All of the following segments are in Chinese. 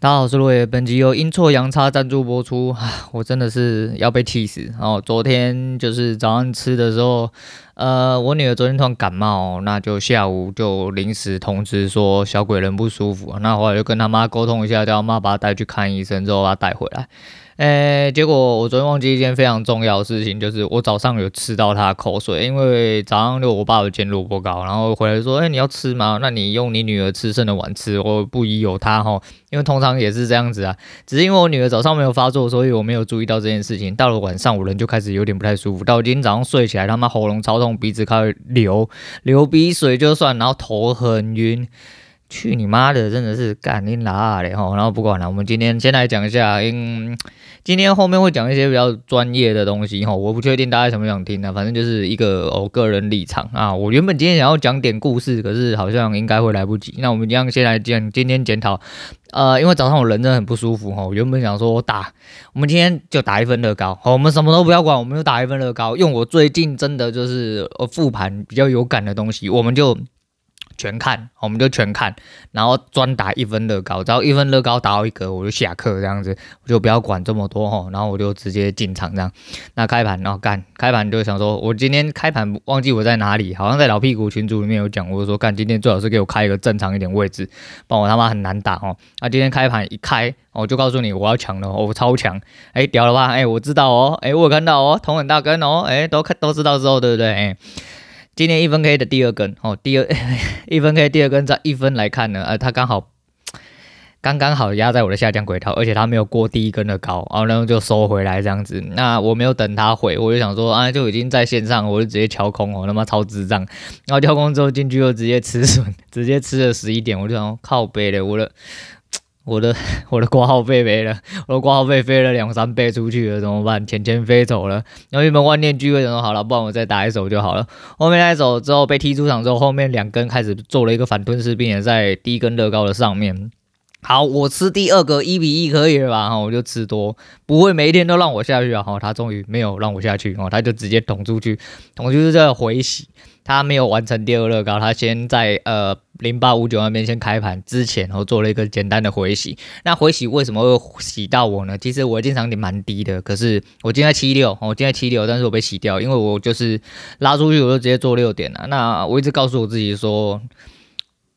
大家好，我是罗爷。本集由阴错阳差赞助播出。我真的是要被气死。然后昨天就是早上吃的时候，呃，我女儿昨天突然感冒，那就下午就临时通知说小鬼人不舒服。那后来就跟他妈沟通一下，叫他妈把她带去看医生，之后把她带回来。诶，结果我昨天忘记一件非常重要的事情，就是我早上有吃到他口水，因为早上就我爸有煎萝卜糕，然后回来说，诶，你要吃吗？那你用你女儿吃剩的碗吃，我不宜有他哈，因为通常也是这样子啊，只是因为我女儿早上没有发作，所以我没有注意到这件事情。到了晚上，我人就开始有点不太舒服，到今天早上睡起来，他妈喉咙超痛，鼻子开始流流鼻水就算，然后头很晕。去你妈的，真的是干你拉的吼！然后不管了，我们今天先来讲一下，嗯，今天后面会讲一些比较专业的东西吼，我不确定大家想不想听呢，反正就是一个我、哦、个人立场啊。我原本今天想要讲点故事，可是好像应该会来不及。那我们一样先来讲今天检讨，呃，因为早上我人真的很不舒服吼，原本想说我打，我们今天就打一份乐高，好，我们什么都不要管，我们就打一份乐高，用我最近真的就是呃复盘比较有感的东西，我们就。全看，我们就全看，然后专打一分乐高，只要一分乐高打到一格，我就下课这样子，我就不要管这么多吼，然后我就直接进场这样。那开盘，然后干开盘就想说，我今天开盘忘记我在哪里，好像在老屁股群组里面有讲，我就说干今天最好是给我开一个正常一点位置，不然我他妈很难打哦。那今天开盘一开，我就告诉你我要抢了，我超强，哎屌了吧？哎我知道哦，哎我有看到哦，头很大根哦，哎都看都知道之后对不对？哎。今天一分 K 的第二根哦，第二 一分 K 第二根在一分来看呢，呃，它刚好刚刚好压在我的下降轨道，而且它没有过第一根的高，然后然后就收回来这样子。那我没有等它回，我就想说啊，就已经在线上，我就直接敲空哦，他妈超智障。然后敲空之后进去又直接吃损，直接吃了十一点，我就想靠背了，我的。我的 我的挂号费没了，我的挂号费飞了两三倍出去了，怎么办？钱钱飞走了。然后原本万念俱灰，想说好了，不然我再打一手就好了。后面那一手之后被踢出场之后，后面两根开始做了一个反吞噬，并且在第一根乐高的上面。好，我吃第二个一比一可以了吧？哈，我就吃多，不会每一天都让我下去啊。哈，他终于没有让我下去哦，他就直接捅出去，捅就是这个回洗。他没有完成第二乐高，他先在呃零八五九那边先开盘之前，然后做了一个简单的回洗。那回洗为什么会洗到我呢？其实我进场点蛮低的，可是我今天七六，我今天七六，但是我被洗掉，因为我就是拉出去我就直接做六点了。那我一直告诉我自己说。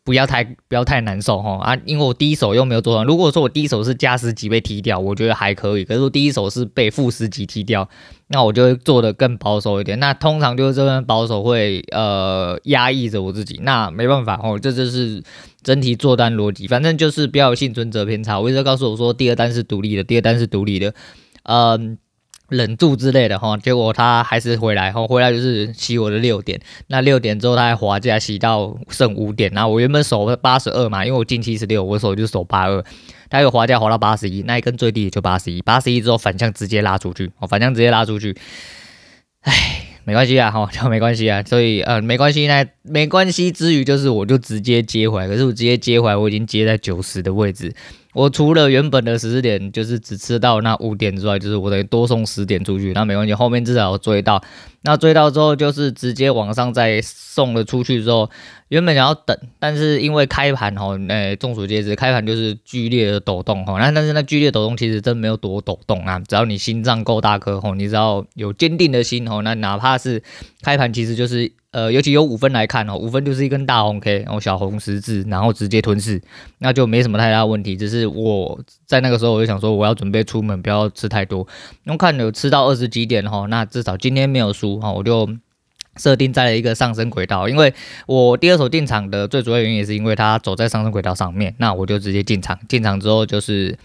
不要太不要太难受哈啊！因为我第一手又没有做完。如果说我第一手是加十级被踢掉，我觉得还可以。可是我第一手是被负十级踢掉，那我就会做的更保守一点。那通常就是这边保守会呃压抑着我自己。那没办法哦，这就是整体做单逻辑。反正就是不要有幸存者偏差。我一直告诉我说，第二单是独立的，第二单是独立的，嗯。忍住之类的哈，结果他还是回来，后回来就是洗我的六点，那六点之后他还滑价洗到剩五点，然后我原本守八十二嘛，因为我进七十六，我守就是守八二，他又滑价滑到八十一，那一根最低也就八十一，八十一之后反向直接拉出去，哦，反向直接拉出去，唉，没关系啊，哈，就没关系啊，所以呃没关系，那没关系之余就是我就直接接回来，可是我直接接回来，我已经接在九十的位置。我除了原本的十四点，就是只吃到那五点之外，就是我等于多送十点出去，那没关系，后面至少追到。那追到之后，就是直接往上再送了出去之后，原本想要等，但是因为开盘吼，诶，众所皆知，开盘就是剧烈的抖动吼，那但是那剧烈抖动其实真没有多抖动啊，只要你心脏够大颗吼，你只要有坚定的心吼，那哪怕是开盘其实就是。呃，尤其有五分来看哦，五分就是一根大红 K，然后小红十字，然后直接吞噬，那就没什么太大问题。只是我在那个时候我就想说，我要准备出门，不要吃太多。因为看有吃到二十几点哈，那至少今天没有输哈，我就设定在了一个上升轨道。因为我第二手进场的最主要原因也是因为它走在上升轨道上面，那我就直接进场。进场之后就是。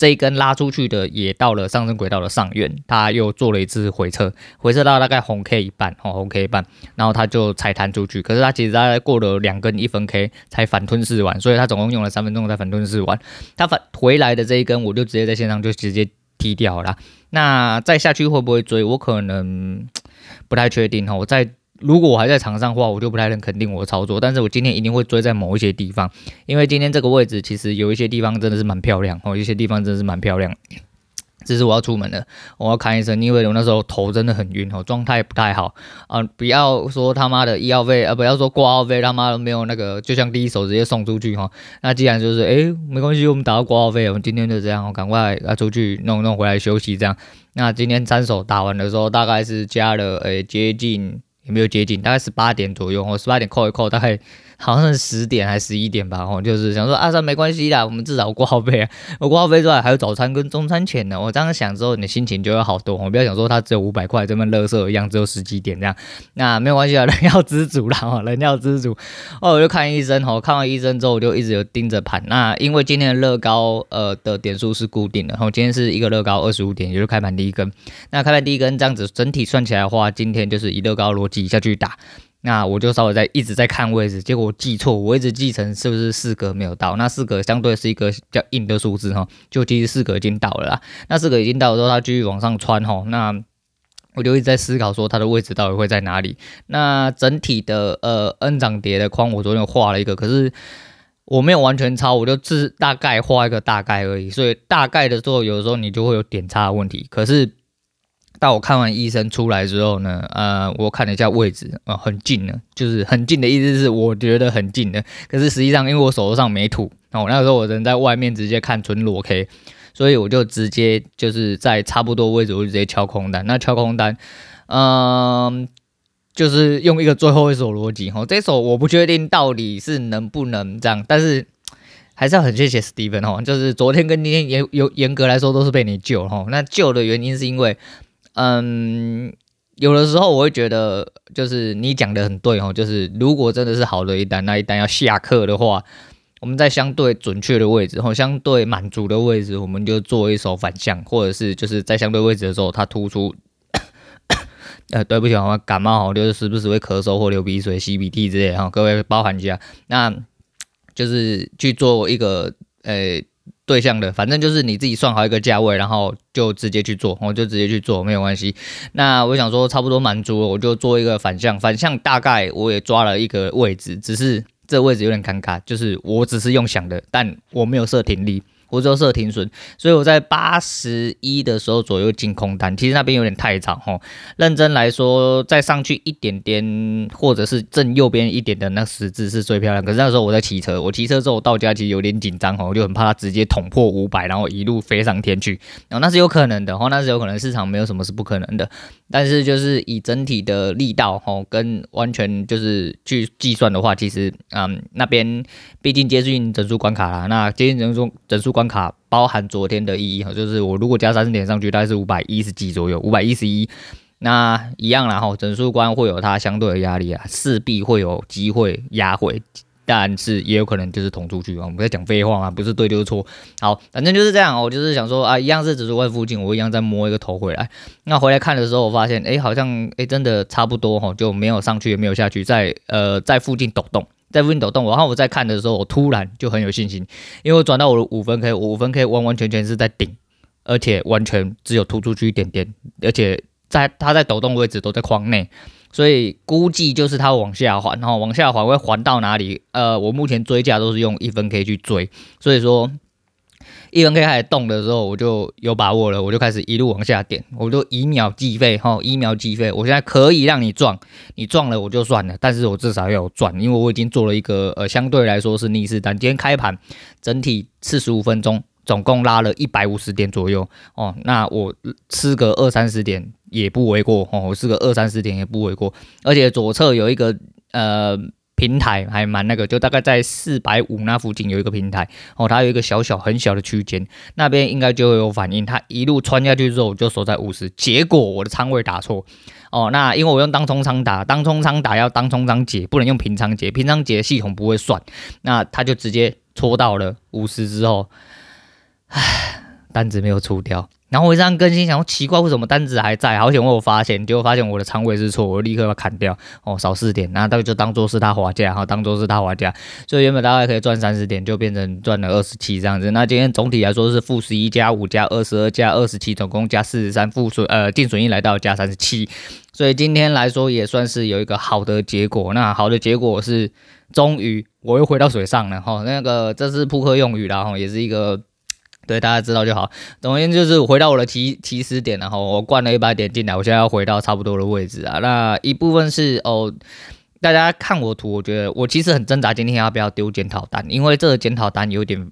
这一根拉出去的也到了上升轨道的上缘，他又做了一次回撤，回撤到大概红 K 一半，哦，红 K 一半，然后他就踩弹出去。可是他其实大概过了两根一分 K 才反吞噬完，所以他总共用了三分钟才反吞噬完。他反回来的这一根，我就直接在线上就直接踢掉了。那再下去会不会追？我可能不太确定哈，我在。如果我还在场上的话，我就不太能肯定我的操作。但是我今天一定会追在某一些地方，因为今天这个位置其实有一些地方真的是蛮漂亮哦，有一些地方真的是蛮漂亮。只是我要出门了，我要看医生，因为我那时候头真的很晕哦，状态不太好啊。不要说他妈的医药费啊，不要说挂号费，他妈的没有那个，就像第一手直接送出去哈。那既然就是诶，没关系，我们打到挂号费，我们今天就这样，我赶快啊出去弄弄回来休息这样。那今天三手打完的时候，大概是加了诶接近没有接近？大概十八点左右，我十八点扣一扣，大概。好像是十点还十一点吧，哦，就是想说啊，这没关系啦，我们至少挂号费啊，我挂号费之外还有早餐跟中餐钱呢。我这样想之后，你的心情就会好多。我不要想说它只有五百块，这么垃圾一样，只有十几点这样，那没有关系啊，人要知足啦，哦，人要知足。哦，我就看医生，哦，看完医生之后，我就一直有盯着盘。那因为今天的乐高呃的点数是固定的，然后今天是一个乐高二十五点，也就是开盘第一根。那开盘第一根这样子，整体算起来的话，今天就是以乐高逻辑下去打。那我就稍微在一直在看位置，结果我记错，我一直记成是不是四格没有到？那四格相对是一个比较硬的数字哈，就其实四格已经到了啦。那四格已经到了之后，它继续往上穿哈，那我就一直在思考说它的位置到底会在哪里。那整体的呃 N 涨跌的框，我昨天画了一个，可是我没有完全抄，我就只大概画一个大概而已。所以大概的时候，有时候你就会有点差的问题，可是。到我看完医生出来之后呢，呃，我看了一下位置，啊、呃，很近呢，就是很近的意思是我觉得很近的，可是实际上因为我手头上没图，哦，那时候我人在外面直接看纯裸 K，所以我就直接就是在差不多位置我就直接敲空单，那敲空单，嗯、就是用一个最后一手逻辑，哈，这手我不确定到底是能不能这样，但是还是要很谢谢 Steven 哈，就是昨天跟今天严有严格来说都是被你救哈，那救的原因是因为。嗯，有的时候我会觉得，就是你讲的很对哦，就是如果真的是好的一单，那一单要下课的话，我们在相对准确的位置或相对满足的位置，我们就做一手反向，或者是就是在相对位置的时候，它突出。呃，对不起，我感冒哦，就是时不时会咳嗽或流鼻水、吸鼻涕之类哈，各位包涵一下。那就是去做一个呃。对象的，反正就是你自己算好一个价位，然后就直接去做，我就直接去做，没有关系。那我想说，差不多满足了，我就做一个反向，反向大概我也抓了一个位置，只是这位置有点尴尬，就是我只是用想的，但我没有设停力。我就设停损，所以我在八十一的时候左右进空单，其实那边有点太长哦。认真来说，再上去一点点，或者是正右边一点的那十字是最漂亮。可是那时候我在骑车，我骑车之后到家其实有点紧张哦，我就很怕它直接捅破五百，然后一路飞上天去。然后那是有可能的吼，那是有可能市场没有什么是不可能的。但是就是以整体的力道吼，跟完全就是去计算的话，其实嗯那边毕竟接近整数关卡啦，那接近整数整数关。关卡包含昨天的意义哈，就是我如果加三十点上去，大概是五百一十几左右，五百一十一，那一样啦哈，整数关会有它相对的压力啊，势必会有机会压回，但是也有可能就是捅出去啊。我们在讲废话嘛，不是对就是错。好，反正就是这样，我就是想说啊，一样是整数关附近，我一样再摸一个头回来。那回来看的时候，我发现哎、好像哎、真的差不多哈，就没有上去也没有下去，在呃在附近抖动。在附近抖动，然后我在看的时候，我突然就很有信心，因为我转到我的五分 K，我五分 K 完完全全是在顶，而且完全只有突出去一点点，而且在它在抖动位置都在框内，所以估计就是它往下滑，然后往下滑会滑到哪里？呃，我目前追价都是用一分 K 去追，所以说。一分 K 开始动的时候，我就有把握了，我就开始一路往下点，我就以秒计费哈，以秒计费，我现在可以让你撞，你撞了我就算了，但是我至少要有赚，因为我已经做了一个呃相对来说是逆势单，今天开盘整体四十五分钟，总共拉了一百五十点左右哦，那我吃个二三十点也不为过哦，我吃个二三十点也不为过，而且左侧有一个呃。平台还蛮那个，就大概在四百五那附近有一个平台哦，它有一个小小很小的区间，那边应该就有反应。它一路穿下去之后，我就守在五十，结果我的仓位打错哦。那因为我用当冲仓打，当冲仓打要当冲仓解，不能用平仓解，平仓解系统不会算，那它就直接戳到了五十之后，唉，单子没有出掉。然后我这样更新，想说奇怪，为什么单子还在？好险我有发现，结果发现我的仓位是错，我立刻要砍掉哦，少四点，然后就当做是他滑价，哈，当做是他滑价，所以原本大概可以赚三十点，就变成赚了二十七这样子。那今天总体来说是负十一加五加二十二加二十七，总共加四十三，负损呃净损益来到加三十七，所以今天来说也算是有一个好的结果。那好的结果是终于我又回到水上了哈，那个这是扑克用语啦哈，也是一个。对，大家知道就好。总而言之，就是回到我的起起始点，然后我灌了一百点进来，我现在要回到差不多的位置啊。那一部分是哦，大家看我图，我觉得我其实很挣扎，今天要不要丢检讨单，因为这个检讨单有点，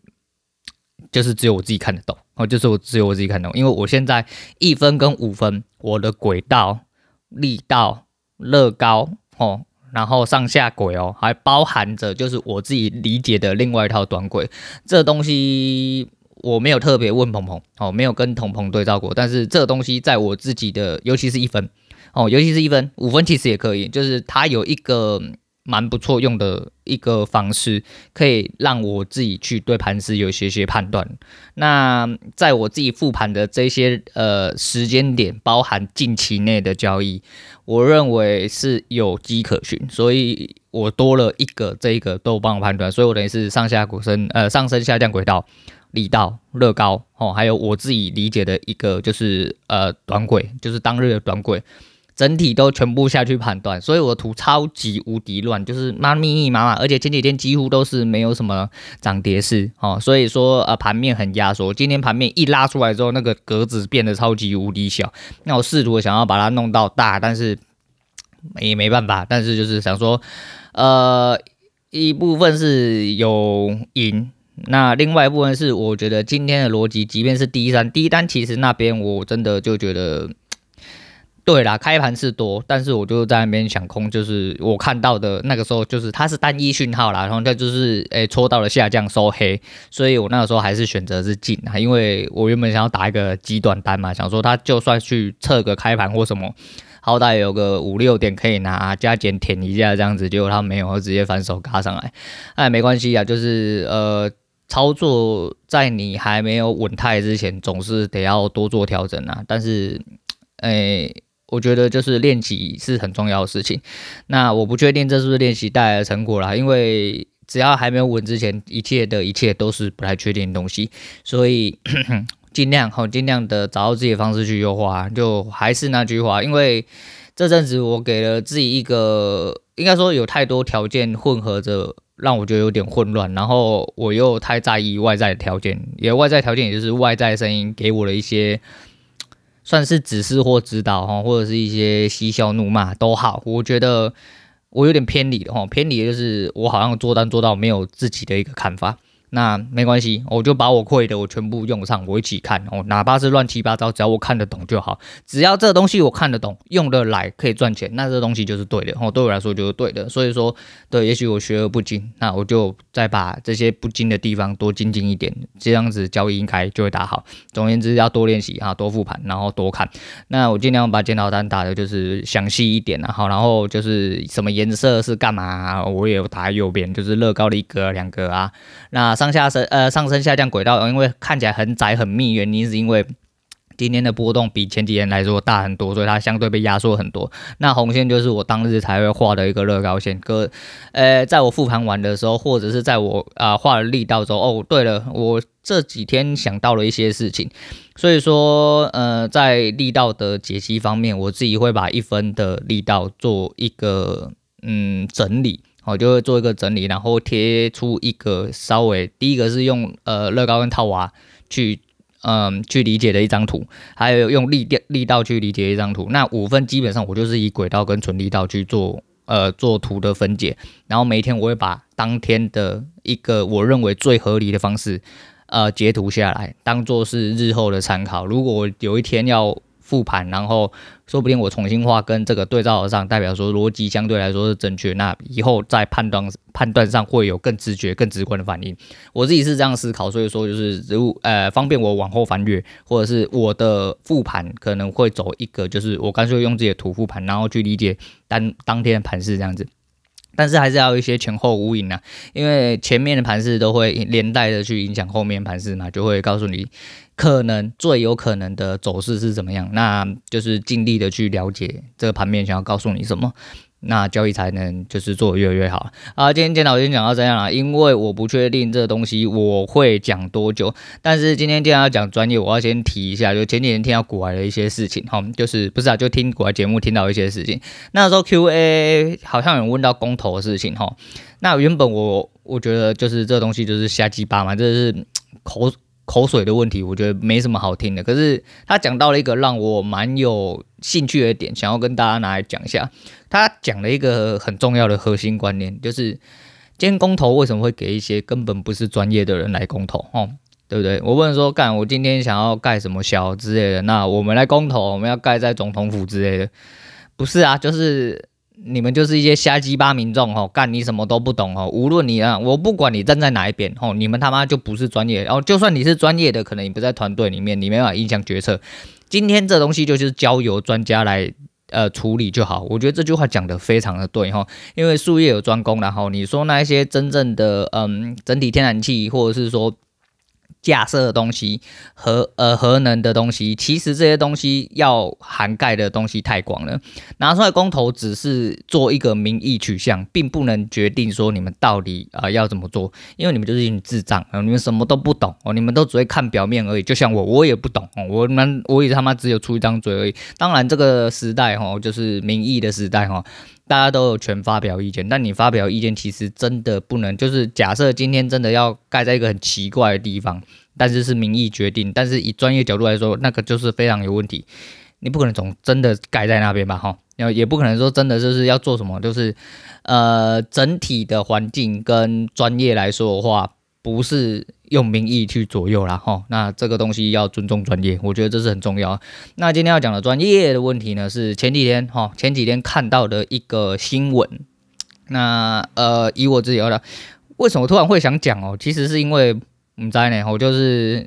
就是只有我自己看得懂哦，就是我只有我自己看得懂，因为我现在一分跟五分，我的轨道、力道、乐高哦。然后上下轨哦，还包含着就是我自己理解的另外一套短轨，这东西我没有特别问鹏鹏哦，没有跟鹏鹏对照过，但是这个东西在我自己的，尤其是一分哦，尤其是一分，五分其实也可以，就是它有一个。蛮不错用的一个方式，可以让我自己去对盘势有些些判断。那在我自己复盘的这些呃时间点，包含近期内的交易，我认为是有迹可循，所以我多了一个这一个都帮我判断，所以我等于是上下轨升呃上升下降轨道力道乐高哦，还有我自己理解的一个就是呃短轨，就是当日的短轨。整体都全部下去判断，所以我的图超级无敌乱，就是妈密密麻麻，而且前几天几乎都是没有什么涨跌势哦，所以说呃盘面很压缩。今天盘面一拉出来之后，那个格子变得超级无敌小，那我试图想要把它弄到大，但是也没办法。但是就是想说，呃，一部分是有赢，那另外一部分是我觉得今天的逻辑，即便是第一单，第一单其实那边我真的就觉得。对啦，开盘是多，但是我就在那边想空，就是我看到的那个时候，就是它是单一讯号啦，然后它就是诶戳到了下降收黑，所以我那个时候还是选择是进啊，因为我原本想要打一个极短单嘛，想说它就算去测个开盘或什么，好歹有个五六点可以拿加减舔一下这样子，结果他没有，直接反手嘎上来，哎，没关系啊，就是呃操作在你还没有稳态之前，总是得要多做调整啊，但是诶。我觉得就是练习是很重要的事情。那我不确定这是不是练习带来的成果啦，因为只要还没有稳之前，一切的一切都是不太确定的东西。所以 尽量好，尽量的找到自己的方式去优化。就还是那句话，因为这阵子我给了自己一个，应该说有太多条件混合着，让我觉得有点混乱。然后我又太在意外在的条件，也外在条件也就是外在声音给我的一些。算是指示或指导哈，或者是一些嬉笑怒骂都好，我觉得我有点偏离了哈，偏离就是我好像做单做到没有自己的一个看法。那没关系，我就把我会的我全部用上，我一起看哦，哪怕是乱七八糟，只要我看得懂就好。只要这东西我看得懂，用得来，可以赚钱，那这东西就是对的哦，对我来说就是对的。所以说，对，也许我学而不精，那我就再把这些不精的地方多精进一点，这样子交易应该就会打好。总而言之，要多练习啊，多复盘，然后多看。那我尽量把检讨单打的就是详细一点啊，好，然后就是什么颜色是干嘛，我也有打右边，就是乐高的一格两格啊，那。上下升呃上升下降轨道，因为看起来很窄很密，原因是因为今天的波动比前几天来说大很多，所以它相对被压缩很多。那红线就是我当日才会画的一个乐高线，哥，呃，在我复盘完的时候，或者是在我啊画了力道之后，哦，对了，我这几天想到了一些事情，所以说呃，在力道的解析方面，我自己会把一分的力道做一个嗯整理。我就会做一个整理，然后贴出一个稍微第一个是用呃乐高跟套娃去嗯、去理解的一张图，还有用力力力道去理解一张图。那五分基本上我就是以轨道跟纯力道去做呃做图的分解，然后每一天我会把当天的一个我认为最合理的方式呃截图下来，当做是日后的参考。如果有一天要复盘，然后说不定我重新画跟这个对照上，代表说逻辑相对来说是正确，那以后在判断判断上会有更直觉、更直观的反应。我自己是这样思考，所以说就是如呃方便我往后翻阅，或者是我的复盘可能会走一个，就是我干脆用自己的图复盘，然后去理解当当天的盘势这样子。但是还是要一些前后呼应啊，因为前面的盘势都会连带的去影响后面盘势嘛，就会告诉你。可能最有可能的走势是怎么样？那就是尽力的去了解这个盘面想要告诉你什么，那交易才能就是做得越来越好啊。今天电脑先讲到这样了，因为我不确定这东西我会讲多久，但是今天既然要讲专业，我要先提一下，就前几天听到股海的一些事情哈，就是不是啊，就听股海节目听到一些事情。那时候 Q&A 好像有问到公投的事情哈，那原本我我觉得就是这东西就是瞎鸡巴嘛，这是口。口水的问题，我觉得没什么好听的。可是他讲到了一个让我蛮有兴趣的点，想要跟大家拿来讲一下。他讲了一个很重要的核心观念，就是今天公投为什么会给一些根本不是专业的人来公投？哦，对不对？我不能说干，我今天想要盖什么小之类的，那我们来公投，我们要盖在总统府之类的，不是啊，就是。你们就是一些瞎鸡巴民众哦，干你什么都不懂哦。无论你啊，我不管你站在哪一边哦，你们他妈就不是专业。然后就算你是专业的，可能你不在团队里面，你没办法影响决策。今天这东西就是交由专家来呃处理就好。我觉得这句话讲的非常的对哈，因为术业有专攻，然后你说那一些真正的嗯整体天然气或者是说。架设的东西核呃核能的东西，其实这些东西要涵盖的东西太广了，拿出来公投只是做一个民意取向，并不能决定说你们到底啊、要怎么做，因为你们就是一群智障啊、你们什么都不懂哦，你们都只会看表面而已，就像我，我也不懂哦，我们我也他妈只有出一张嘴而已。当然这个时代哈，就是民意的时代哈。大家都有权发表意见，但你发表意见其实真的不能，就是假设今天真的要盖在一个很奇怪的地方，但是是民意决定，但是以专业角度来说，那个就是非常有问题。你不可能总真的盖在那边吧？哈，然后也不可能说真的就是要做什么，就是呃整体的环境跟专业来说的话。不是用民意去左右啦，哈，那这个东西要尊重专业，我觉得这是很重要。那今天要讲的专业的问题呢，是前几天哈，前几天看到的一个新闻。那呃，以我自己的，为什么突然会想讲哦？其实是因为，唔知呢，我就是。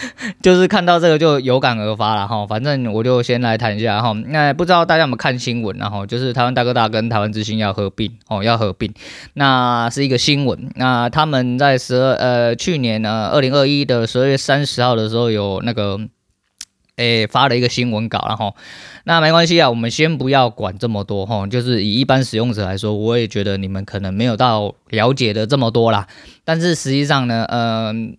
就是看到这个就有感而发了哈，反正我就先来谈一下哈。那不知道大家有没有看新闻，然后就是台湾大哥大跟台湾之星要合并哦，要合并，那是一个新闻。那他们在十二呃去年呢，二零二一的十二月三十号的时候有那个诶、发了一个新闻稿，然后那没关系啊，我们先不要管这么多哈。就是以一般使用者来说，我也觉得你们可能没有到了解的这么多啦。但是实际上呢，嗯、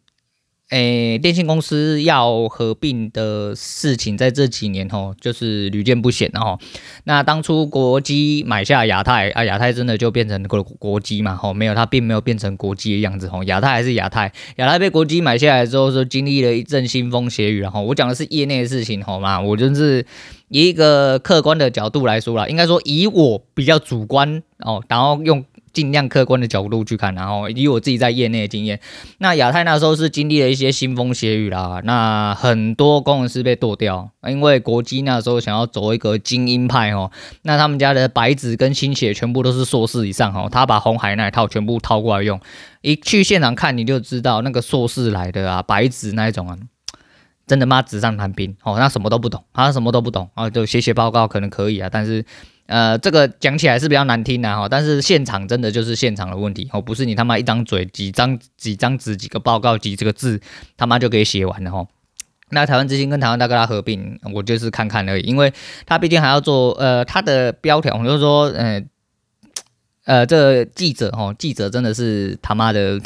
诶，电信公司要合并的事情，在这几年吼，就是屡见不鲜哈。那当初国机买下亚太啊，亚太真的就变成国国机嘛？吼，没有，它并没有变成国基的样子吼。亚太还是亚太，亚太被国基买下来之后，说经历了一阵腥风血雨。然后我讲的是业内的事情，好吗？我就是以一个客观的角度来说啦，应该说以我比较主观哦，然后用。尽量客观的角度去看，然后以我自己在业内的经验，那亚太那时候是经历了一些腥风血雨啦，那很多工程师被剁掉，因为国基那时候想要走一个精英派哦，那他们家的白纸跟新血全部都是硕士以上哦，他把红海那一套全部套过来用，一去现场看你就知道那个硕士来的啊，白纸那一种啊，真的妈纸上谈兵哦，那什么都不懂，他什么都不懂啊，就写写报告可能可以啊，但是。呃，这个讲起来是比较难听的哈，但是现场真的就是现场的问题哦，不是你他妈一张嘴、几张几张纸、几个报告、几这个字，他妈就可以写完了哈。那台湾之星跟台湾大哥大合并，我就是看看而已，因为他毕竟还要做呃他的标条，就是说，呃呃，这记者哦，记者真的是他妈的。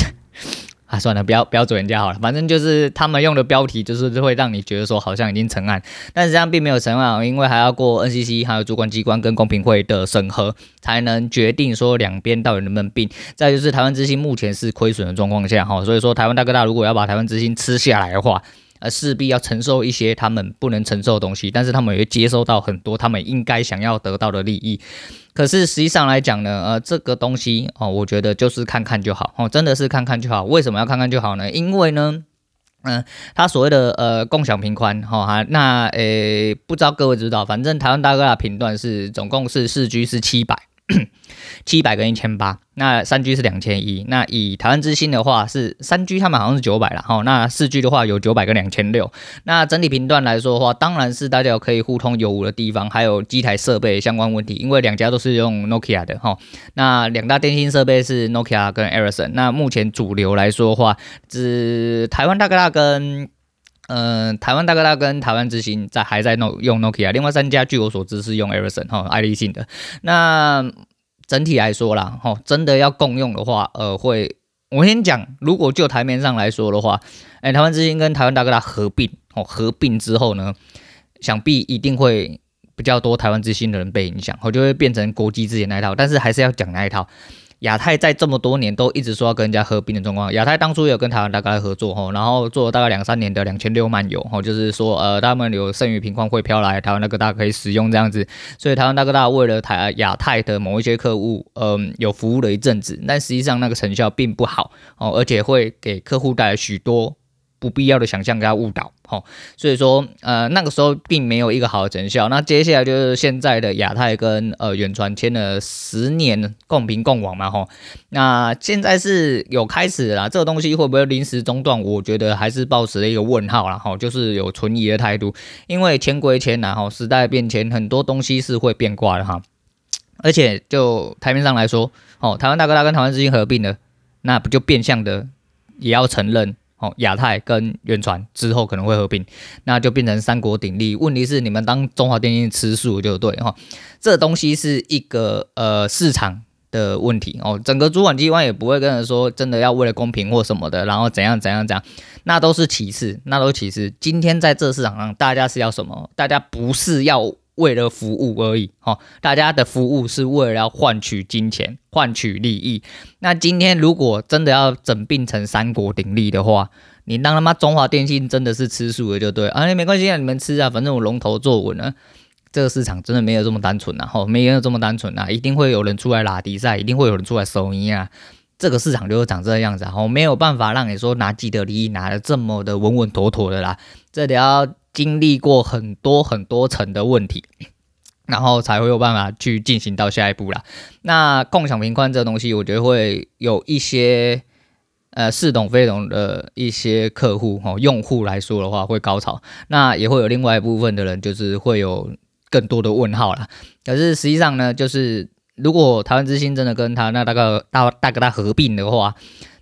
啊，算了，不要不要走人家好了，反正就是他们用的标题，就是会让你觉得说好像已经成案，但实际上并没有成案，因为还要过 NCC 还有主管机关跟公平会的审核，才能决定说两边到底能不能并。再就是台湾之星目前是亏损的状况下，哈，所以说台湾大哥大如果要把台湾之星吃下来的话。呃，势必要承受一些他们不能承受的东西，但是他们也会接收到很多他们应该想要得到的利益。可是实际上来讲呢，呃，这个东西哦，我觉得就是看看就好哦，真的是看看就好。为什么要看看就好呢？因为呢，嗯、他所谓的呃共享频宽哈哈，那诶、呃、不知道各位知道，反正台湾大哥大频段是总共是四 G 是七百。七百跟一千八，那三 G 是两千一，那以台湾之星的话是三 G，他们好像是九百了哈，那四 G 的话有九百跟两千六，那整体频段来说的话，当然是大家有可以互通有无的地方，还有机台设备相关问题，因为两家都是用 Nokia 的哈，那两大电信设备是 Nokia 跟 Ericsson，那目前主流来说的话，只台湾大哥大跟、呃、台湾大哥大跟台湾之星在还在用 Nokia，另外三家据我所知是用 Ericsson 哈，爱立信的，那。整体来说啦，吼，真的要共用的话，呃，会我先讲，如果就台面上来说的话，哎，台湾之星跟台湾大哥大合并，哦，合并之后呢，想必一定会比较多台湾之星的人被影响，我就会变成国基之前那一套，但是还是要讲那一套。亚太在这么多年都一直说要跟人家合并的状况，亚太当初有跟台湾大哥大合作吼，然后做了大概两三年的两千六漫游吼，就是说呃他们有剩余平矿会飘来台湾大哥大可以使用这样子，所以台湾大哥大为了台亚太的某一些客户，嗯有服务了一阵子，但实际上那个成效并不好哦，而且会给客户带来许多。不必要的想象给他误导，吼，所以说，呃，那个时候并没有一个好的成效。那接下来就是现在的亚太跟呃远传签了十年共凭共往嘛，吼，那现在是有开始啦，这个东西会不会临时中断？我觉得还是抱持了一个问号啦，吼，就是有存疑的态度。因为签归钱呐，吼，时代变迁，很多东西是会变卦的哈。而且就台面上来说，哦，台湾大哥大跟台湾之星合并了，那不就变相的也要承认？哦，亚太跟远传之后可能会合并，那就变成三国鼎立。问题是你们当中华电信吃素就对哈，这东西是一个呃市场的问题哦。整个主管机关也不会跟人说真的要为了公平或什么的，然后怎样怎样怎样，那都是其次，那都是其次。今天在这市场上，大家是要什么？大家不是要。为了服务而已，哈，大家的服务是为了要换取金钱、换取利益。那今天如果真的要整并成三国鼎立的话，你当他妈中华电信真的是吃素的就对啊，没关系啊，你们吃啊，反正我龙头坐稳了。这个市场真的没有这么单纯呐，哈，没有这么单纯呐，一定会有人出来拉迪赛，一定会有人出来收银啊。这个市场就是长这个样子，哈，没有办法让你说拿既得利益拿的这么的稳稳妥妥的啦，这得要。经历过很多很多层的问题，然后才会有办法去进行到下一步啦。那共享频宽这东西，我觉得会有一些呃似懂非懂的一些客户哦，用户来说的话会高潮，那也会有另外一部分的人就是会有更多的问号啦。可是实际上呢，就是如果台湾之星真的跟他那大哥大大哥大合并的话。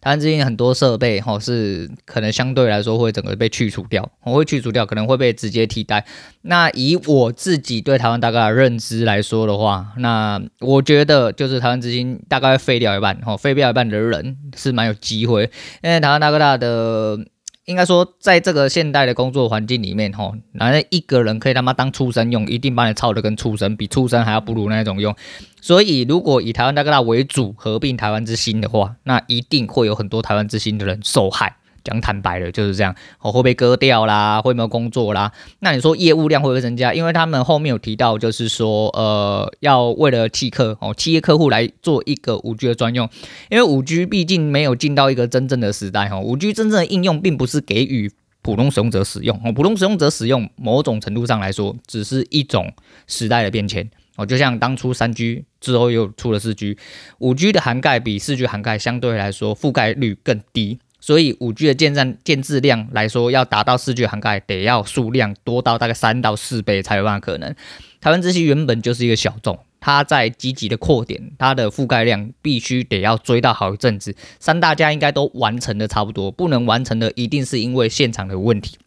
台湾之星很多设备哈是可能相对来说会整个被去除掉，我会去除掉，可能会被直接替代。那以我自己对台湾大哥大的认知来说的话，那我觉得就是台湾之星大概会废掉一半，哈，废掉一半的人是蛮有机会，因为台湾大哥大的。应该说，在这个现代的工作环境里面，吼，哪一个人可以他妈当畜生用，一定把你操得跟畜生，比畜生还要不如那种用。所以，如果以台湾大哥大为主合并台湾之星的话，那一定会有很多台湾之星的人受害。讲坦白的，就是这样，哦，会被割掉啦，会没有工作啦。那你说业务量会不会增加？因为他们后面有提到，就是说，呃，要为了契客哦，企业客户来做一个五 G 的专用，因为五 G 毕竟没有进到一个真正的时代哈，五 G 真正的应用并不是给予普通使用者使用哦，普通使用者使用某种程度上来说，只是一种时代的变迁哦，就像当初三 G 之后又出了四 G，五 G 的涵盖比四 G 涵盖相对来说覆盖率更低。所以五 G 的建站建制量来说，要达到四 G 涵盖，得要数量多到大概三到四倍才有办法可能。台湾之星原本就是一个小众，它在积极的扩点，它的覆盖量必须得要追到好一阵子。三大家应该都完成的差不多，不能完成的一定是因为现场的问题。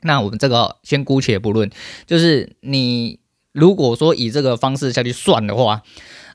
那我们这个先姑且不论，就是你如果说以这个方式下去算的话，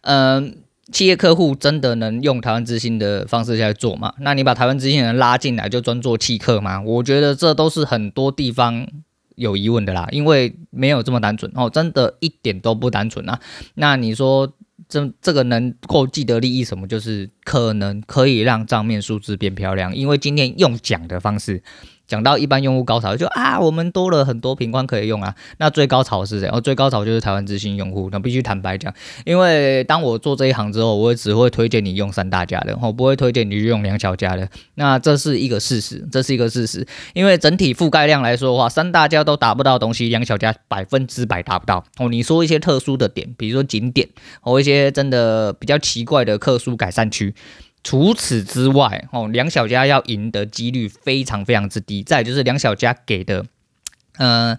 嗯、企业客户真的能用台湾之星的方式下去做吗？那你把台湾之星人拉进来就专做契客吗？我觉得这都是很多地方有疑问的啦，因为没有这么单纯哦，真的一点都不单纯啊。那你说这这个能够既得利益什么？就是可能可以让账面数字变漂亮，因为今天用讲的方式。讲到一般用户高潮，就啊，我们多了很多频宽可以用啊。那最高潮是谁？哦，最高潮就是台湾之星用户。那必须坦白讲，因为当我做这一行之后，我只会推荐你用三大家的，我不会推荐你用两小家的。那这是一个事实，这是一个事实。因为整体覆盖量来说的话，三大家都达不到东西，两小家百分之百达不到。哦，你说一些特殊的点，比如说景点，或一些真的比较奇怪的特殊改善区。除此之外，哦，两小家要赢的几率非常非常之低。再就是两小家给的，呃，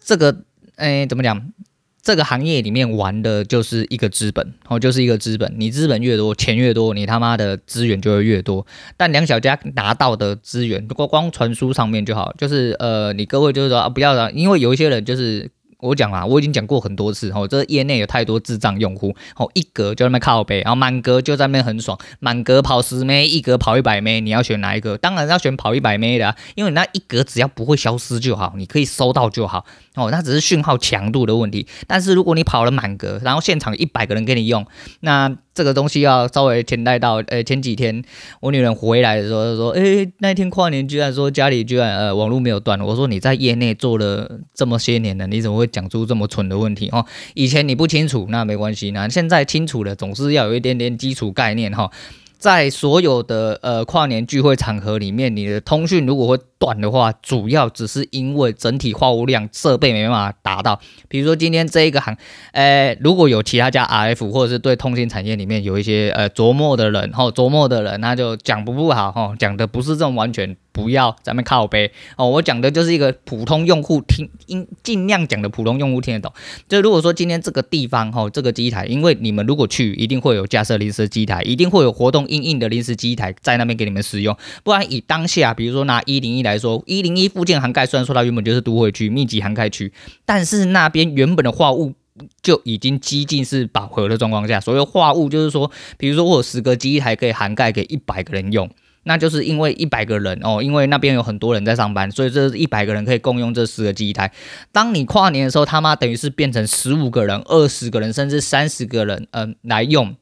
这个，哎，怎么讲？这个行业里面玩的就是一个资本，哦，就是一个资本。你资本越多，钱越多，你他妈的资源就会越多。但两小家拿到的资源，如果光传输上面就好，就是呃，你各位就是说啊，不要了，因为有一些人就是。我讲啊，我已经讲过很多次哦，这业内有太多智障用户哦，一格就在那靠北，然后满格就在那边很爽，满格跑十枚，一格跑一百枚，你要选哪一个？当然要选跑一百枚的啊，因为你那一格只要不会消失就好，你可以收到就好哦，那只是讯号强度的问题。但是如果你跑了满格，然后现场一百个人给你用，那这个东西要稍微前带到，呃，前几天我女人回来的时候就说，诶，那天跨年居然说家里居然呃网络没有断，我说你在业内做了这么些年了，你怎么会讲出这么蠢的问题哈？以前你不清楚那没关系，那现在清楚了，总是要有一点点基础概念哈。在所有的呃跨年聚会场合里面，你的通讯如果会断的话，主要只是因为整体话务量设备没办法达到。比如说今天这一个行，呃，如果有其他家 RF 或者是对通信产业里面有一些呃琢磨的人，哈，琢磨的人，那就讲不不好哈，讲的不是这么完全。不要咱们靠背哦，我讲的就是一个普通用户听，应尽量讲的普通用户听得懂。就如果说今天这个地方哈，这个机台，因为你们如果去，一定会有架设临时机台，一定会有活动应应的临时机台在那边给你们使用。不然以当下，比如说拿一零一来说，一零一附近涵盖虽然说它原本就是都会区密集涵盖区，但是那边原本的话务就已经几近是饱和的状况下，所谓话务就是说，比如说我有十个机台可以涵盖给一百个人用。那就是因为一百个人哦，因为那边有很多人在上班，所以这一百个人可以共用这十个机台。当你跨年的时候，他妈等于是变成十五个人、二十个人，甚至三十个人，嗯、呃，来用。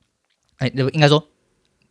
哎，那应该说。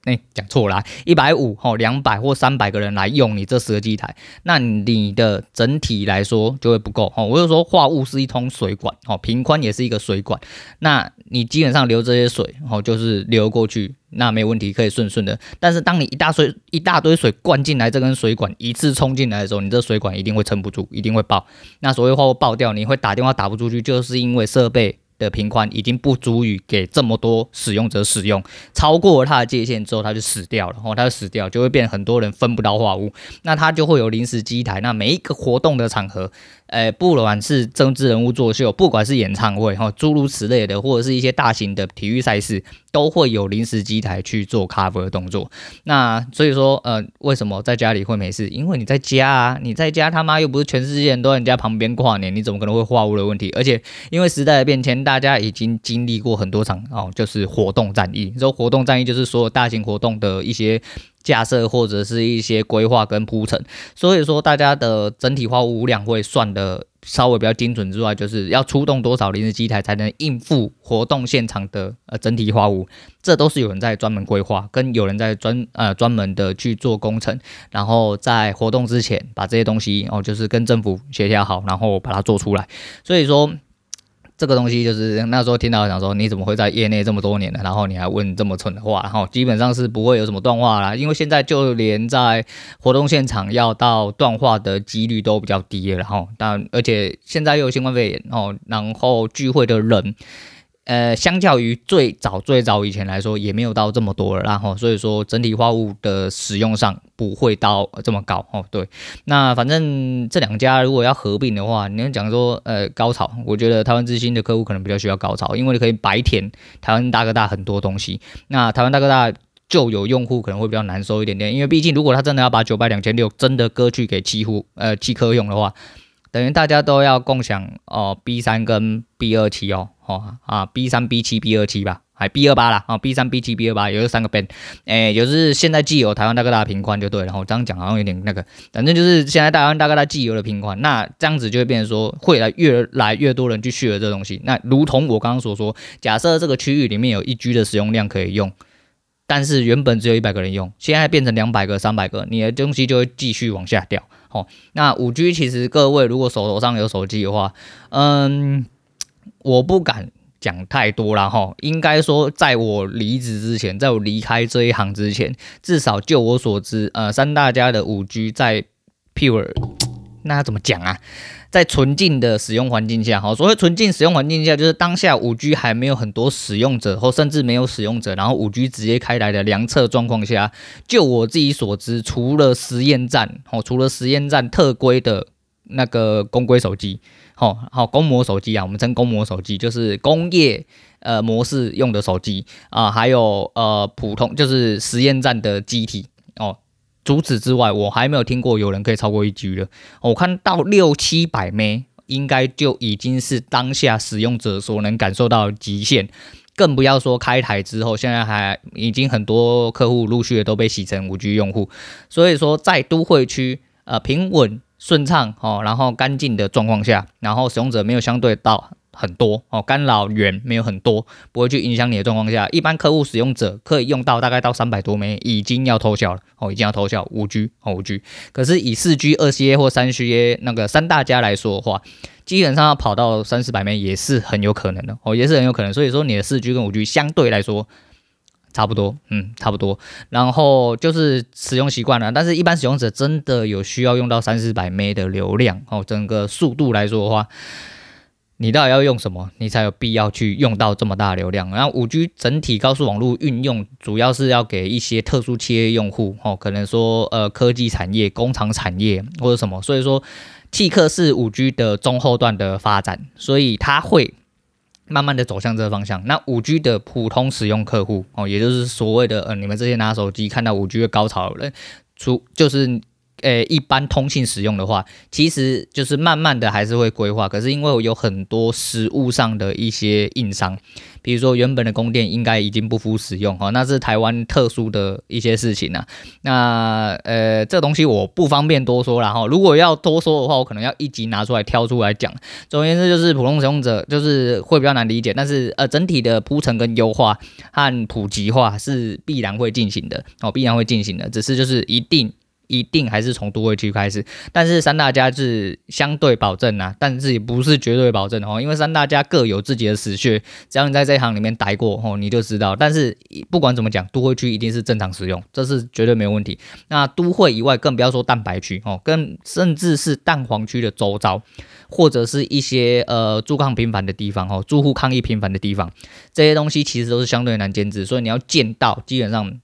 哎，讲错了，一百五吼，两百或三百个人来用你这十个机台，那你的整体来说就会不够哦。我就说话务是一通水管哦，频宽也是一个水管，那你基本上流这些水哦，就是流过去，那没问题，可以顺顺的。但是当你一大水一大堆水灌进来，这根水管一次冲进来的时候，你这水管一定会撑不住，一定会爆。那所谓话务爆掉，你会打电话打不出去，就是因为设备。的频宽已经不足以给这么多使用者使用，超过它的界限之后，它就死掉了，哦，它就死掉，就会变很多人分不到话务，那它就会有临时机台，那每一个活动的场合。呃，不管是政治人物作秀，不管是演唱会哈，诸如此类的，或者是一些大型的体育赛事，都会有临时机台去做 cover 的动作。那所以说，呃，为什么在家里会没事？因为你在家啊，你在家他妈又不是全世界人都在你家旁边跨年，你怎么可能会话务的问题？而且因为时代的变迁，大家已经经历过很多场哦，就是活动战役。你说活动战役就是所有大型活动的一些。架设或者是一些规划跟铺陈，所以说大家的整体化物量会算的稍微比较精准之外，就是要出动多少临时机台才能应付活动现场的呃整体化物，这都是有人在专门规划，跟有人在专呃专门的去做工程，然后在活动之前把这些东西哦就是跟政府协调好，然后把它做出来，所以说。这个东西就是那时候听到想说，你怎么会在业内这么多年了，然后你还问这么蠢的话，然后基本上是不会有什么断话啦，因为现在就连在活动现场要到断话的几率都比较低了，然后但而且现在又有新冠肺炎哦，然后聚会的人。呃，相较于最早最早以前来说，也没有到这么多了，然后所以说整体话务的使用上不会到这么高哦。对，那反正这两家如果要合并的话，你要讲说呃高潮，我觉得台湾之星的客户可能比较需要高潮，因为你可以白填台湾大哥大很多东西。那台湾大哥大就有用户可能会比较难受一点点，因为毕竟如果他真的要把九百两千六真的割去给七户呃七科用的话，等于大家都要共享哦 B 三跟 B 二七哦。哦啊，B 三 B 七 B 二七吧，还 B 二八啦，啊 B 三 B 七 B 二八，也就是三个 band，哎，就是现在既有台湾大哥大频宽就对了，然后这样讲好像有点那个，反正就是现在台湾大哥大既有的频宽，那这样子就会变成说，会来越来越多人去续了这东西，那如同我刚刚所说，假设这个区域里面有一 G 的使用量可以用，但是原本只有一百个人用，现在变成两百个、三百个，你的东西就会继续往下掉。哦，那五 G 其实各位如果手头上有手机的话，嗯。我不敢讲太多了哈，应该说，在我离职之前，在我离开这一行之前，至少就我所知，呃，三大家的五 G 在 pure，那怎么讲啊？在纯净的使用环境下，哈，所谓纯净使用环境下，就是当下五 G 还没有很多使用者，或甚至没有使用者，然后五 G 直接开来的量测状况下，就我自己所知，除了实验站，哦，除了实验站特规的那个公规手机。好好，公模手机啊，我们称公模手机，就是工业呃模式用的手机啊，还有呃普通就是实验站的机体哦。除此之外，我还没有听过有人可以超过一 G 的。我看到六七百 M 应该就已经是当下使用者所能感受到极限，更不要说开台之后，现在还已经很多客户陆续的都被洗成五 G 用户。所以说，在都会区呃平稳。顺畅哦，然后干净的状况下，然后使用者没有相对到很多哦，干扰源没有很多，不会去影响你的状况下，一般客户使用者可以用到大概到三百多枚，已经要偷笑了哦，已经要偷笑五 G 哦五 G，可是以四 G、二 CA 或三 CA 那个三大家来说的话，基本上要跑到三四百枚也是很有可能的哦，也是很有可能，所以说你的四 G 跟五 G 相对来说。差不多，嗯，差不多。然后就是使用习惯了，但是一般使用者真的有需要用到三四百 M 的流量哦。整个速度来说的话，你到底要用什么，你才有必要去用到这么大流量？然后五 G 整体高速网络运用主要是要给一些特殊企业用户哦，可能说呃科技产业、工厂产业或者什么，所以说契克是五 G 的中后段的发展，所以它会。慢慢的走向这个方向。那五 G 的普通使用客户哦，也就是所谓的呃，你们这些拿手机看到五 G 的高潮的人，除就是。诶，一般通信使用的话，其实就是慢慢的还是会规划。可是因为我有很多实物上的一些硬伤，比如说原本的供电应该已经不敷使用哈，那是台湾特殊的一些事情啊。那呃，这东西我不方便多说了哈。如果要多说的话，我可能要一集拿出来挑出来讲。总而言之，就是普通使用者就是会比较难理解，但是呃，整体的铺陈跟优化和普及化是必然会进行的哦，必然会进行的，只是就是一定。一定还是从都会区开始，但是三大家是相对保证啊，但是也不是绝对保证哦，因为三大家各有自己的死穴，只要你在这一行里面待过哦，你就知道。但是不管怎么讲，都会区一定是正常使用，这是绝对没有问题。那都会以外，更不要说蛋白区哦，跟甚至是蛋黄区的周遭，或者是一些呃住抗频繁的地方哦，住户抗议频繁的地方，这些东西其实都是相对难建置，所以你要见到基本上。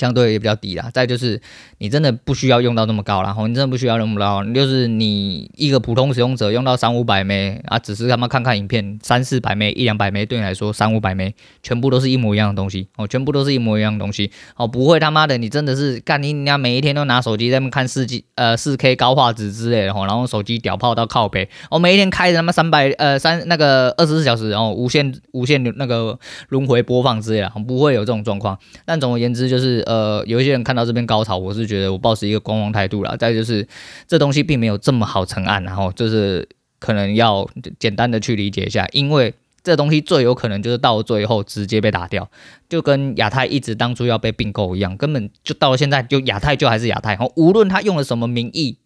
相对也比较低啦，再就是你真的不需要用到那么高啦，吼，你真的不需要那么高，就是你一个普通使用者用到三五百枚啊，只是他妈看看影片三四百枚一两百枚，对你来说三五百枚全部都是一模一样的东西哦，全部都是一模一样的东西哦，不会他妈的你真的是干你人家每一天都拿手机在那看四 G 呃四 K 高画质之类的吼，然后手机屌炮到靠北，我每一天开着他妈三百呃三那个二十四小时然后无限无限那个轮回播放之类的，不会有这种状况，但总而言之就是。呃，有一些人看到这边高潮，我是觉得我抱持一个观望态度啦。再就是这东西并没有这么好成案，然后就是可能要简单的去理解一下，因为这东西最有可能就是到最后直接被打掉，就跟亚太一直当初要被并购一样，根本就到了现在就亚太就还是亚太，哦，无论他用了什么名义，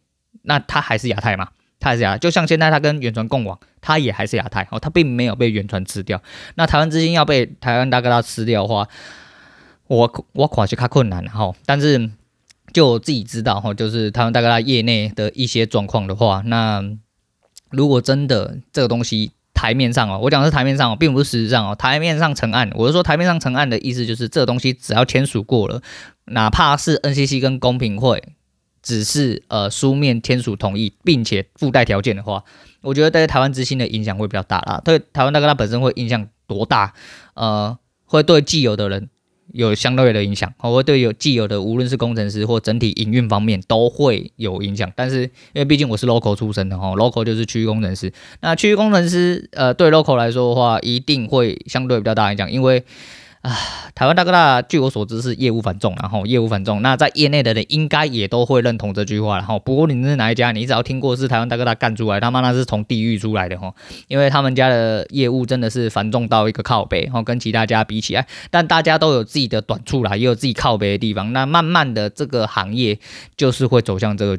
那他还是亚太嘛，他还是亚，就像现在他跟远传共网，他也还是亚太，哦，他并没有被远传吃掉。那台湾之星要被台湾大哥大吃掉的话。我我看是较困难哈，但是就我自己知道哈，就是他们大概在业内的一些状况的话，那如果真的这个东西台面上哦，我讲的是台面上哦，并不是实质上哦，台面上成案，我是说台面上成案的意思就是这个东西只要签署过了，哪怕是 NCC 跟公平会只是呃书面签署同意，并且附带条件的话，我觉得对台湾之星的影响会比较大啦。对台湾大哥大本身会影响多大？呃，会对既有的人。有相对的影响，会对有既有的无论是工程师或整体营运方面都会有影响。但是因为毕竟我是 local 出身的哈，local 就是区域工程师。那区域工程师呃对 local 来说的话，一定会相对比较大影响，因为。啊，台湾大哥大，据我所知是业务繁重，然后业务繁重。那在业内的人应该也都会认同这句话，然后不过你是哪一家，你只要听过是台湾大哥大干出来，他妈那是从地狱出来的哈，因为他们家的业务真的是繁重到一个靠北，哈，跟其他家比起来，但大家都有自己的短处啦，也有自己靠北的地方。那慢慢的这个行业就是会走向这个。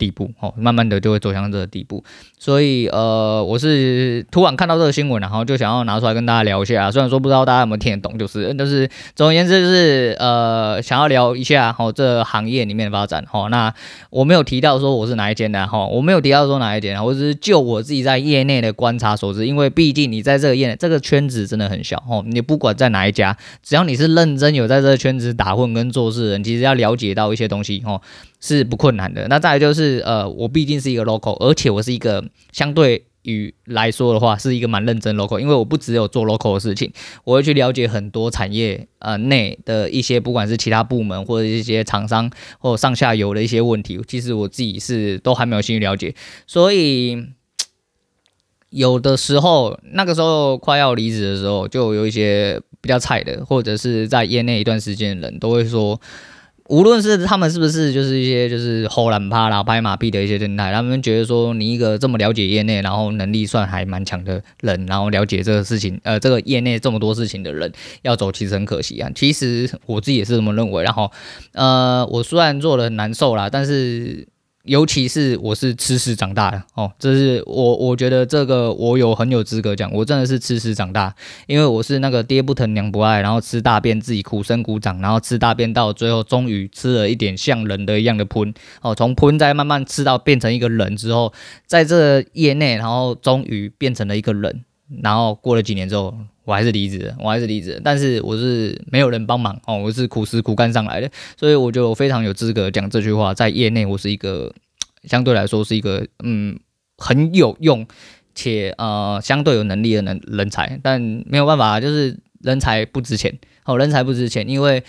地步哦，慢慢的就会走向这个地步，所以呃，我是突然看到这个新闻，然后就想要拿出来跟大家聊一下。虽然说不知道大家有没有听得懂，就是就是总而言之就是呃，想要聊一下哦，这个行业里面的发展哦。那我没有提到说我是哪一间的哈，我没有提到说哪一间，我只是就我自己在业内的观察所知，因为毕竟你在这个业这个圈子真的很小哦，你不管在哪一家，只要你是认真有在这个圈子打混跟做事的人，其实要了解到一些东西哦。是不困难的。那再来就是，呃，我毕竟是一个 local，而且我是一个相对于来说的话，是一个蛮认真 local，因为我不只有做 local 的事情，我会去了解很多产业呃内的一些，不管是其他部门或者一些厂商或上下游的一些问题，其实我自己是都还没有兴趣了解。所以有的时候，那个时候快要离职的时候，就有一些比较菜的，或者是在业内一段时间的人都会说。无论是他们是不是就是一些就是后懒趴啦、拍马屁的一些心态，他们觉得说你一个这么了解业内，然后能力算还蛮强的人，然后了解这个事情，呃，这个业内这么多事情的人要走，其实很可惜啊。其实我自己也是这么认为。然后，呃，我虽然做的很难受啦，但是。尤其是我是吃屎长大的哦，这是我我觉得这个我有很有资格讲，我真的是吃屎长大，因为我是那个爹不疼娘不爱，然后吃大便自己苦生苦长，然后吃大便到最后终于吃了一点像人的一样的喷哦，从喷再慢慢吃到变成一个人之后，在这业内，然后终于变成了一个人，然后过了几年之后。我还是离职，我还是离职，但是我是没有人帮忙哦，我是苦思苦干上来的，所以我就非常有资格讲这句话。在业内，我是一个相对来说是一个嗯很有用且呃相对有能力的人人才，但没有办法，就是人才不值钱哦，人才不值钱，因为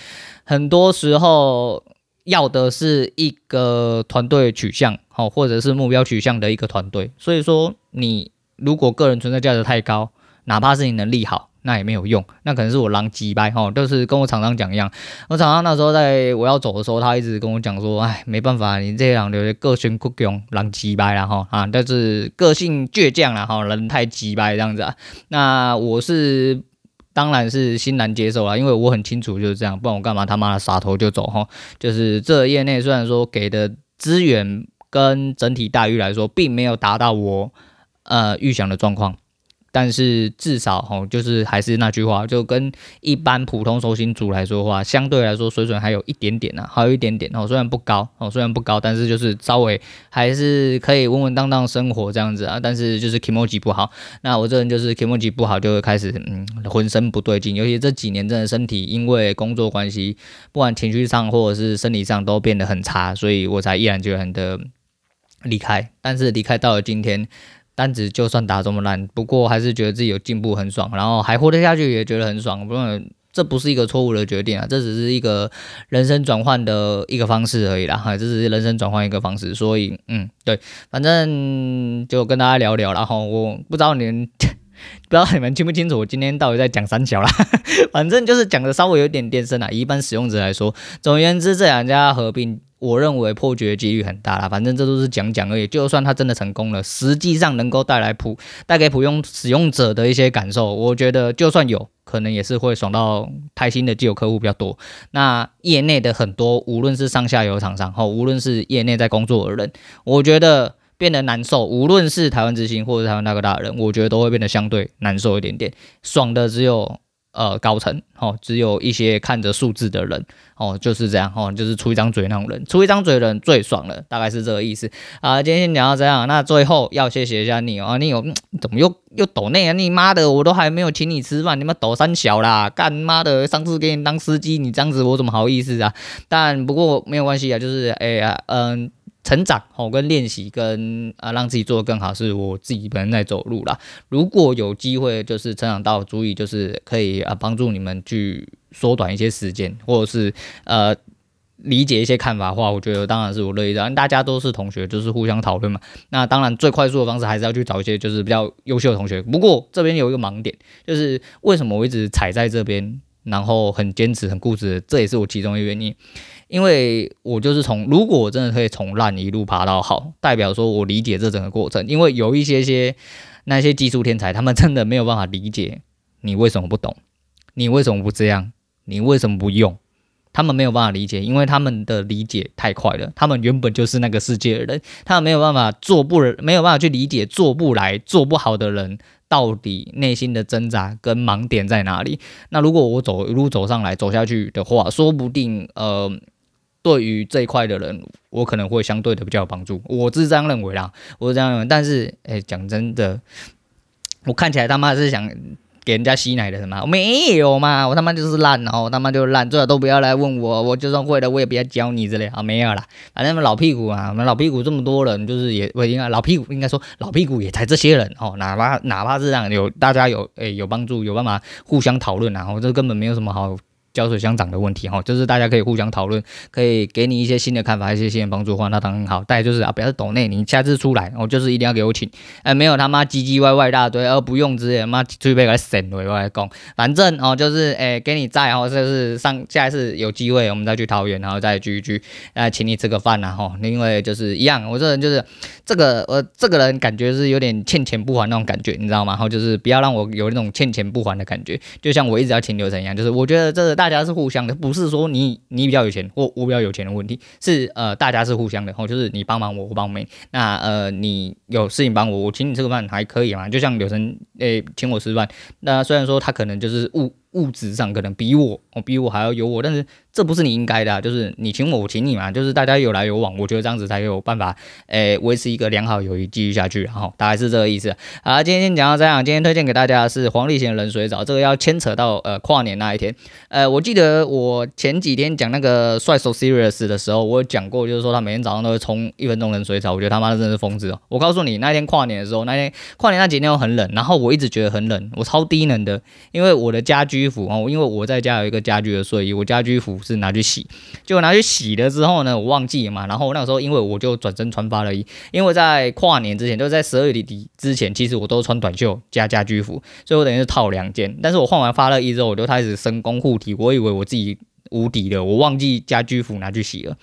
很多时候要的是一个团队取向哦，或者是目标取向的一个团队。所以说，你如果个人存在价值太高，哪怕是你能力好。那也没有用，那可能是我狼鸡掰哈，就是跟我厂商讲一样。我厂商那时候在我要走的时候，他一直跟我讲说，哎，没办法，你这样的个性酷强，狼鸡掰了哈啊，但是个性倔强了哈，人太鸡掰这样子啊。那我是当然是欣然接受了，因为我很清楚就是这样，不然我干嘛他妈的撒头就走哈。就是这业内虽然说给的资源跟整体待遇来说，并没有达到我呃预想的状况。但是至少吼，就是还是那句话，就跟一般普通收心族来说的话，相对来说水准还有一点点呢、还有一点点哦，虽然不高哦，虽然不高，但是就是稍微还是可以稳稳当当生活这样子啊。但是就是 kimoji 不好，那我这人就是 kimoji 不好，就会开始嗯浑身不对劲，尤其这几年真的身体因为工作关系，不管情绪上或者是生理上都变得很差，所以我才毅然决然的离开。但是离开到了今天。单子就算打这么烂，不过还是觉得自己有进步，很爽，然后还活得下去，也觉得很爽。不用这不是一个错误的决定啊，这只是一个人生转换的一个方式而已啦。哈，这只是人生转换一个方式，所以嗯，对，反正就跟大家聊聊。然后我不知道你们，不知道你们清不清楚，我今天到底在讲三小啦。反正就是讲的稍微有点点深啊。一般使用者来说，总而言之，这两家合并。我认为破局的几率很大啦，反正这都是讲讲而已。就算它真的成功了，实际上能够带来普带给普通使用者的一些感受，我觉得就算有可能也是会爽到开心的既有客户比较多。那业内的很多，无论是上下游厂商，哈，无论是业内在工作的人，我觉得变得难受。无论是台湾之星或者台湾大哥大人，我觉得都会变得相对难受一点点。爽的只有。呃，高层哦，只有一些看着数字的人哦，就是这样哦，就是出一张嘴那种人，出一张嘴的人最爽了，大概是这个意思啊。今天先聊到这样，那最后要谢谢一下你哦，你有怎么又又抖内啊？你妈的，我都还没有请你吃饭，你妈抖三小啦，干妈的，上次给你当司机，你这样子我怎么好意思啊？但不过没有关系啊，就是哎呀，嗯。成长哦，跟练习跟啊，让自己做得更好，是我自己本人在走路啦。如果有机会，就是成长到足以，就是可以啊，帮助你们去缩短一些时间，或者是呃理解一些看法的话，我觉得当然是我乐意的。大家都是同学，就是互相讨论嘛。那当然最快速的方式还是要去找一些就是比较优秀的同学。不过这边有一个盲点，就是为什么我一直踩在这边，然后很坚持、很固执，这也是我其中一个原因。因为我就是从，如果我真的可以从烂一路爬到好，代表说我理解这整个过程。因为有一些些那些技术天才，他们真的没有办法理解你为什么不懂，你为什么不这样，你为什么不用，他们没有办法理解，因为他们的理解太快了。他们原本就是那个世界的人，他们没有办法做不，没有办法去理解做不来、做不好的人到底内心的挣扎跟盲点在哪里。那如果我走一路走上来走下去的话，说不定呃。对于这一块的人，我可能会相对的比较有帮助，我是这样认为啦，我是这样认为。但是，哎，讲真的，我看起来他妈是想给人家吸奶的什么？没有嘛，我他妈就是烂哦，我他妈就烂，最好都不要来问我，我就算会了，我也不要教你之类啊，没有啦，反正老屁股啊，我们老屁股这么多人，就是也不应该老屁股，应该说老屁股也才这些人哦，哪怕哪怕是这样有大家有哎有帮助，有办法互相讨论啊，我这根本没有什么好。胶水相长的问题哈，就是大家可以互相讨论，可以给你一些新的看法，一些新的帮助的话，那当然很好。再就是啊，不要是抖内，你下次出来，哦就是一定要给我请，哎，没有他妈唧唧歪歪一大堆，而不用之类，妈准备给他省回来讲，反正哦，就是哎，给你在哦，就是上下一次有机会我们再去桃园，然后再聚一聚，来请你吃个饭呐哈，因为就是一样，我这人就是这个呃，这个人感觉是有点欠钱不还那种感觉，你知道吗？然后就是不要让我有那种欠钱不还的感觉，就像我一直要请流程一样，就是我觉得这个大家是互相的。不是说你你比较有钱或我比较有钱的问题，是呃大家是互相的，哦，就是你帮忙我，我帮忙你。那呃你有事情帮我，我请你吃个饭还可以嘛？就像柳生诶请我吃饭，那虽然说他可能就是物物质上可能比我哦比我还要有我，但是。这不是你应该的，啊，就是你请我，我请你嘛，就是大家有来有往，我觉得这样子才有办法，诶，维持一个良好友谊继续下去，然后大概是这个意思。好，今天讲到这样，今天推荐给大家的是黄立行冷水澡，这个要牵扯到呃跨年那一天，呃，我记得我前几天讲那个帅 so serious 的时候，我有讲过，就是说他每天早上都会冲一分钟冷水澡，我觉得他妈的真的是疯子哦。我告诉你，那天跨年的时候，那天跨年那几天又很冷，然后我一直觉得很冷，我超低能的，因为我的家居服哦，因为我在家有一个家居的睡衣，我家居服。是拿去洗，结果拿去洗了之后呢，我忘记了嘛。然后那个时候，因为我就转身穿发热衣，因为在跨年之前，就是在十二月底之前，其实我都穿短袖加家居服，所以我等于是套两件。但是我换完发热衣之后，我就开始深攻护体，我以为我自己。无敌的，我忘记家居服拿去洗了，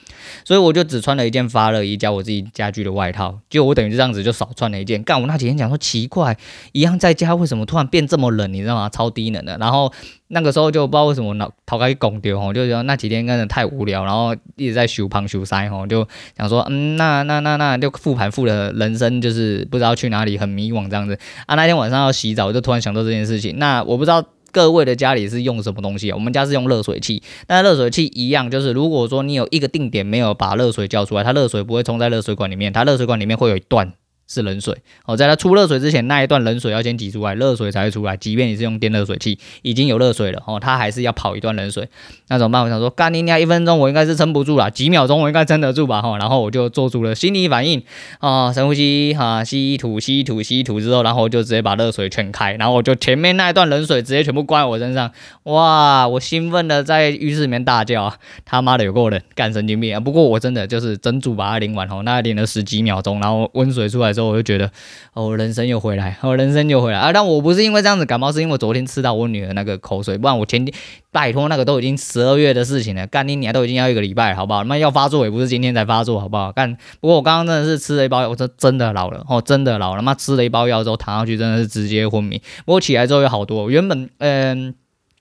所以我就只穿了一件发热衣加我自己家居的外套，就我等于这样子就少穿了一件。干，我那几天讲说奇怪，一样在家为什么突然变这么冷，你知道吗？超低冷的。然后那个时候就不知道为什么脑头开拱丢吼，就觉得那几天真的太无聊，然后一直在修胖修腮吼，就想说嗯，那那那那就复盘复的人生就是不知道去哪里，很迷惘这样子啊。那天晚上要洗澡，我就突然想到这件事情，那我不知道。各位的家里是用什么东西啊？我们家是用热水器，那热水器一样，就是如果说你有一个定点没有把热水叫出来，它热水不会冲在热水管里面，它热水管里面会有一段。是冷水哦，在它出热水之前，那一段冷水要先挤出来，热水才会出来。即便你是用电热水器，已经有热水了哦，它还是要跑一段冷水。那怎么办？我想说，干你娘，一分钟我应该是撑不住了，几秒钟我应该撑得住吧？哈，然后我就做出了心理反应啊，深呼吸哈，吸吐吸吐吸吐之后，然后我就直接把热水全开，然后我就前面那一段冷水直接全部灌我身上。哇，我兴奋的在浴室里面大叫啊，他妈的有够冷，干神经病啊！不过我真的就是整组把它淋完哦，那淋了十几秒钟，然后温水出来。之后我就觉得，哦，人生又回来，哦，人生又回来啊！但我不是因为这样子感冒，是因为昨天吃到我女儿那个口水，不然我前天拜托那个都已经十二月的事情了，干你娘都已经要一个礼拜了，好不好？那要发作也不是今天才发作，好不好？干，不过我刚刚真的是吃了一包药，我说真的老了，哦，真的老了，妈吃了一包药之后躺上去真的是直接昏迷，不过起来之后有好多，原本嗯。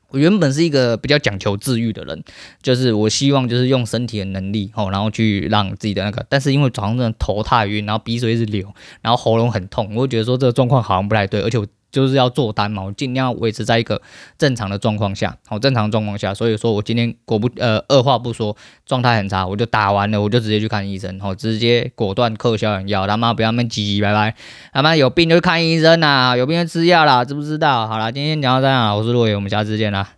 我原本是一个比较讲求治愈的人，就是我希望就是用身体的能力吼，然后去让自己的那个，但是因为早上真的头太晕，然后鼻水一直流，然后喉咙很痛，我就觉得说这个状况好像不太对，而且。就是要做单嘛，我尽量维持在一个正常的状况下，好，正常状况下，所以说我今天果不呃二话不说，状态很差，我就打完了，我就直接去看医生，好，直接果断克消炎药，他妈不要那么唧唧歪歪，他妈有病就看医生呐，有病就吃药啦，知不知道？好啦，今天讲到这样，我是陆伟，我们下次见啦。